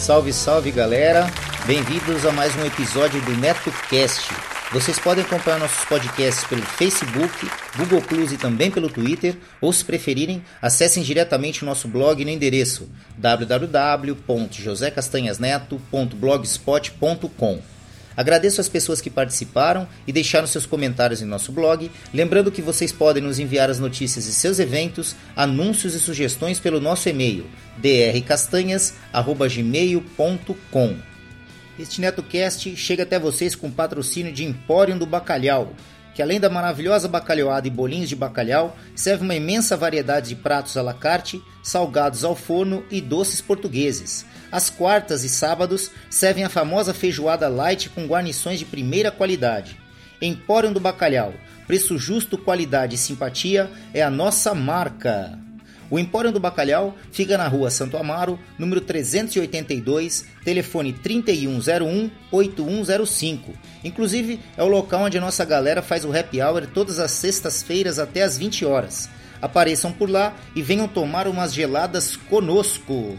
Salve, salve galera! Bem-vindos a mais um episódio do NetoCast. Vocês podem acompanhar nossos podcasts pelo Facebook, Google Plus e também pelo Twitter, ou se preferirem, acessem diretamente o nosso blog no endereço www.josecastanhasneto.blogspot.com. Agradeço as pessoas que participaram e deixaram seus comentários em nosso blog, lembrando que vocês podem nos enviar as notícias de seus eventos, anúncios e sugestões pelo nosso e-mail drcastanhas@gmail.com. Este NetoCast chega até vocês com patrocínio de Empório do Bacalhau, que além da maravilhosa bacalhoada e bolinhos de bacalhau, serve uma imensa variedade de pratos à la carte, salgados ao forno e doces portugueses. Às quartas e sábados servem a famosa feijoada light com guarnições de primeira qualidade. Empório do Bacalhau, preço justo, qualidade e simpatia é a nossa marca. O Empório do Bacalhau fica na rua Santo Amaro, número 382, telefone 3101-8105. Inclusive, é o local onde a nossa galera faz o happy hour todas as sextas-feiras até as 20 horas. Apareçam por lá e venham tomar umas geladas conosco.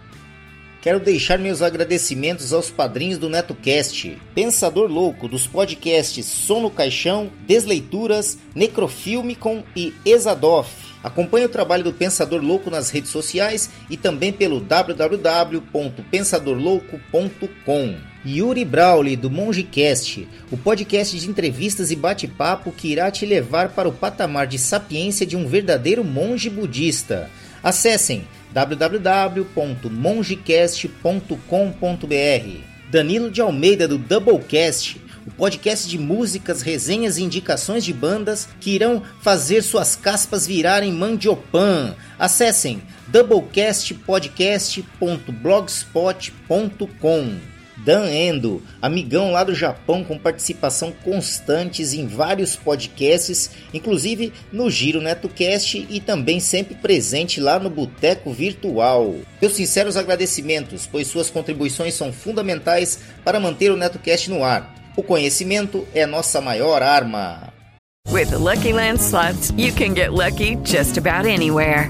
Quero deixar meus agradecimentos aos padrinhos do NetoCast, Pensador Louco dos podcasts Som no Caixão, Desleituras, Necrofilmicon e Exadoff. Acompanhe o trabalho do Pensador Louco nas redes sociais e também pelo www.pensadorlouco.com. Yuri Brawley do MongeCast, o podcast de entrevistas e bate-papo que irá te levar para o patamar de sapiência de um verdadeiro monge budista. Acessem www.mongecast.com.br. Danilo de Almeida do Doublecast, o podcast de músicas, resenhas e indicações de bandas que irão fazer suas caspas virarem mandiopan. Acessem doublecastpodcast.blogspot.com. Dan Endo, amigão lá do Japão com participação constantes em vários podcasts, inclusive no Giro NetoCast e também sempre presente lá no Boteco Virtual. Meus sinceros agradecimentos, pois suas contribuições são fundamentais para manter o NetoCast no ar. O conhecimento é nossa maior arma. With the Lucky Land slots, you can get lucky just about anywhere.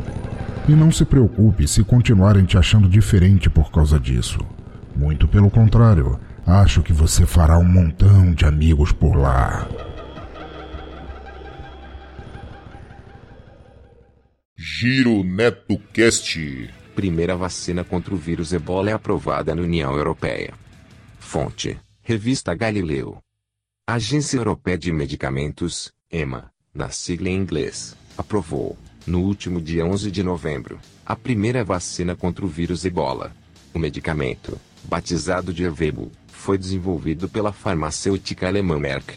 E não se preocupe se continuarem te achando diferente por causa disso. Muito pelo contrário, acho que você fará um montão de amigos por lá. Giro NetoCast. Primeira vacina contra o vírus ebola é aprovada na União Europeia. Fonte: Revista Galileu. Agência Europeia de Medicamentos, EMA, na sigla em inglês, aprovou, no último dia 11 de novembro, a primeira vacina contra o vírus ebola. O medicamento, batizado de Ervebo, foi desenvolvido pela farmacêutica alemã Merck.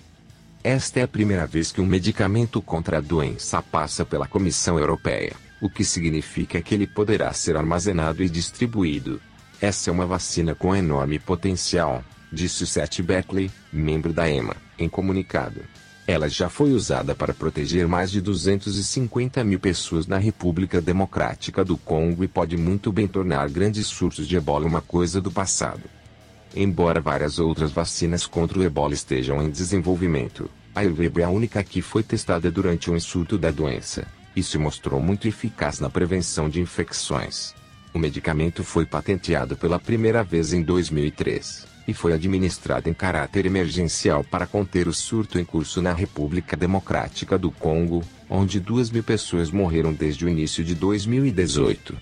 Esta é a primeira vez que um medicamento contra a doença passa pela Comissão Europeia, o que significa que ele poderá ser armazenado e distribuído. Essa é uma vacina com enorme potencial, disse Seth Beckley, membro da EMA, em comunicado. Ela já foi usada para proteger mais de 250 mil pessoas na República Democrática do Congo e pode muito bem tornar grandes surtos de ebola uma coisa do passado. Embora várias outras vacinas contra o ebola estejam em desenvolvimento, a Ervebo é a única que foi testada durante um surto da doença, e se mostrou muito eficaz na prevenção de infecções. O medicamento foi patenteado pela primeira vez em 2003 e foi administrado em caráter emergencial para conter o surto em curso na República Democrática do Congo, onde duas mil pessoas morreram desde o início de 2018.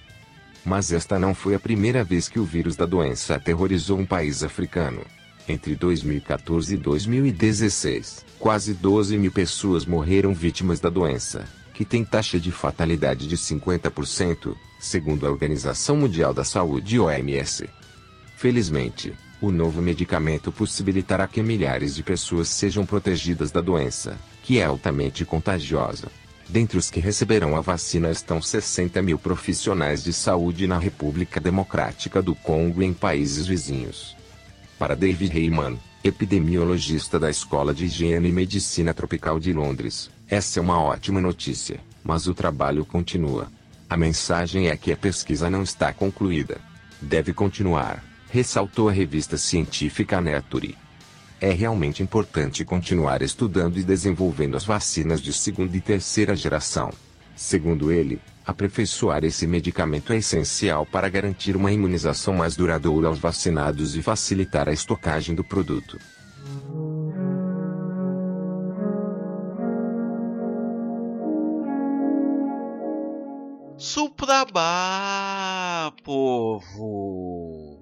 Mas esta não foi a primeira vez que o vírus da doença aterrorizou um país africano. Entre 2014 e 2016, quase 12 mil pessoas morreram vítimas da doença, que tem taxa de fatalidade de 50%, segundo a Organização Mundial da Saúde (OMS). Felizmente, o novo medicamento possibilitará que milhares de pessoas sejam protegidas da doença, que é altamente contagiosa. Dentre os que receberão a vacina estão 60 mil profissionais de saúde na República Democrática do Congo e em países vizinhos. Para David Heyman, epidemiologista da Escola de Higiene e Medicina Tropical de Londres, essa é uma ótima notícia, mas o trabalho continua. A mensagem é que a pesquisa não está concluída. Deve continuar ressaltou a revista científica Nature. É realmente importante continuar estudando e desenvolvendo as vacinas de segunda e terceira geração. Segundo ele, aperfeiçoar esse medicamento é essencial para garantir uma imunização mais duradoura aos vacinados e facilitar a estocagem do produto. Suprabá, povo!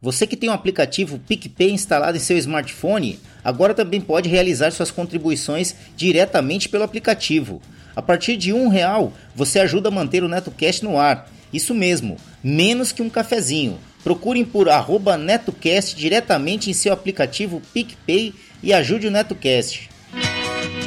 Você que tem o um aplicativo PicPay instalado em seu smartphone, agora também pode realizar suas contribuições diretamente pelo aplicativo. A partir de um real, você ajuda a manter o NetoCast no ar. Isso mesmo, menos que um cafezinho. Procurem por NetoCast diretamente em seu aplicativo PicPay e ajude o NetoCast.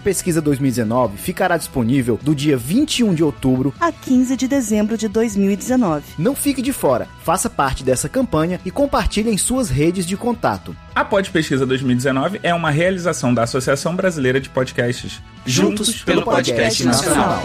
Pesquisa 2019 ficará disponível do dia 21 de outubro a 15 de dezembro de 2019. Não fique de fora, faça parte dessa campanha e compartilhe em suas redes de contato. A Pod Pesquisa 2019 é uma realização da Associação Brasileira de Podcasts. Juntos, Juntos pelo, pelo Podcast, podcast Nacional.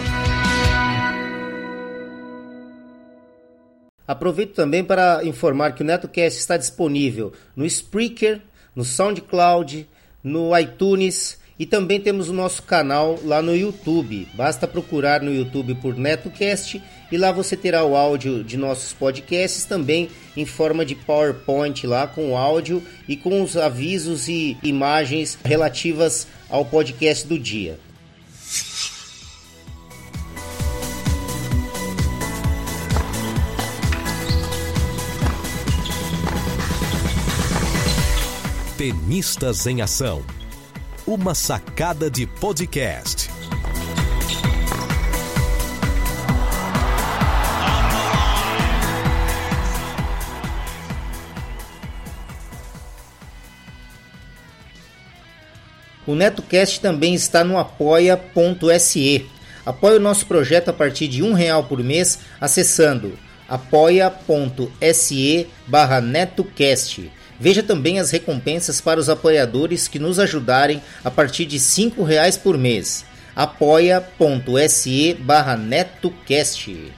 Aproveito também para informar que o NetoCast está disponível no Spreaker, no SoundCloud, no iTunes e também temos o nosso canal lá no YouTube. Basta procurar no YouTube por NetoCast e lá você terá o áudio de nossos podcasts também em forma de PowerPoint lá com o áudio e com os avisos e imagens relativas ao podcast do dia. Tenistas em Ação uma sacada de podcast. O NetoCast também está no apoia.se. Apoie o nosso projeto a partir de um real por mês acessando apoia.se barra NetoCast. Veja também as recompensas para os apoiadores que nos ajudarem a partir de cinco reais por mês. apoia.se barra NetoCast.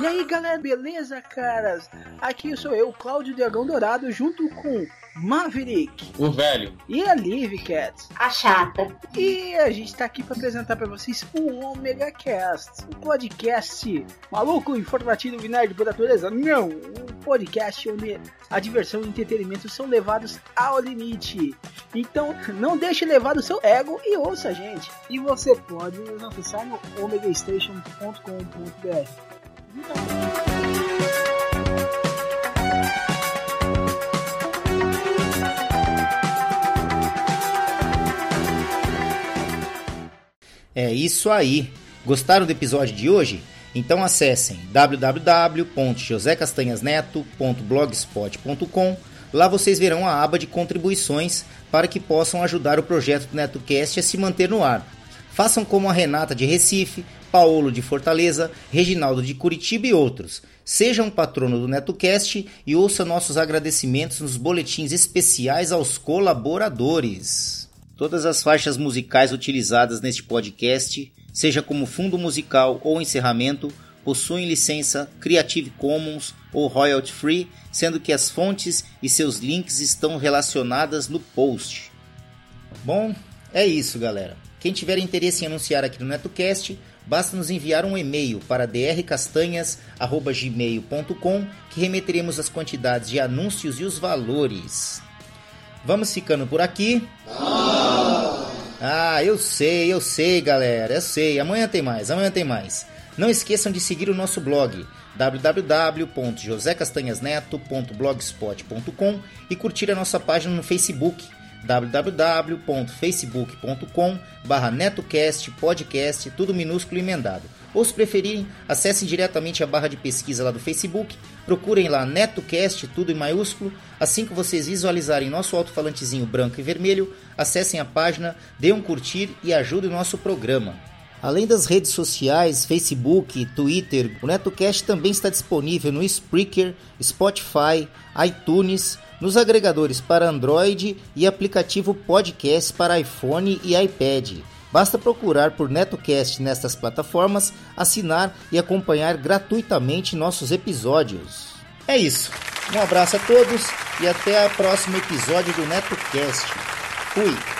E aí galera, beleza caras? Aqui sou eu, Cláudio Dragão Dourado, junto com Maverick. O velho. E a Liv Cat. A chata. E a gente tá aqui para apresentar para vocês o Omega Cast, um podcast maluco, informativo e nerd por natureza. Não, um podcast onde a diversão e o entretenimento são levados ao limite. Então, não deixe levar o seu ego e ouça a gente. E você pode nos acessar no omegastation.com.br. É isso aí. Gostaram do episódio de hoje? Então acessem www.josecastanhasneto.blogspot.com. Lá vocês verão a aba de contribuições para que possam ajudar o projeto do NetoCast a se manter no ar. Façam como a Renata de Recife, Paulo de Fortaleza, Reginaldo de Curitiba e outros. Seja um patrono do NetoCast e ouça nossos agradecimentos nos boletins especiais aos colaboradores. Todas as faixas musicais utilizadas neste podcast, seja como fundo musical ou encerramento, possuem licença Creative Commons ou royalty free, sendo que as fontes e seus links estão relacionadas no post. Bom, é isso, galera. Quem tiver interesse em anunciar aqui no NetoCast, basta nos enviar um e-mail para drcastanhas@gmail.com que remeteremos as quantidades de anúncios e os valores. Vamos ficando por aqui. Ah, eu sei, eu sei, galera, eu sei. Amanhã tem mais, amanhã tem mais. Não esqueçam de seguir o nosso blog www.josecastanhasneto.blogspot.com e curtir a nossa página no Facebook www.facebook.com barra netocast podcast, tudo minúsculo e emendado. Ou se preferirem, acessem diretamente a barra de pesquisa lá do Facebook, procurem lá NetoCast, tudo em maiúsculo. Assim que vocês visualizarem nosso alto-falantezinho branco e vermelho, acessem a página, dêem um curtir e ajudem o nosso programa. Além das redes sociais, Facebook, Twitter, o NetoCast também está disponível no Spreaker, Spotify, iTunes, nos agregadores para Android e aplicativo podcast para iPhone e iPad. Basta procurar por NetoCast nestas plataformas, assinar e acompanhar gratuitamente nossos episódios. É isso. Um abraço a todos e até o próximo episódio do NetoCast. Fui!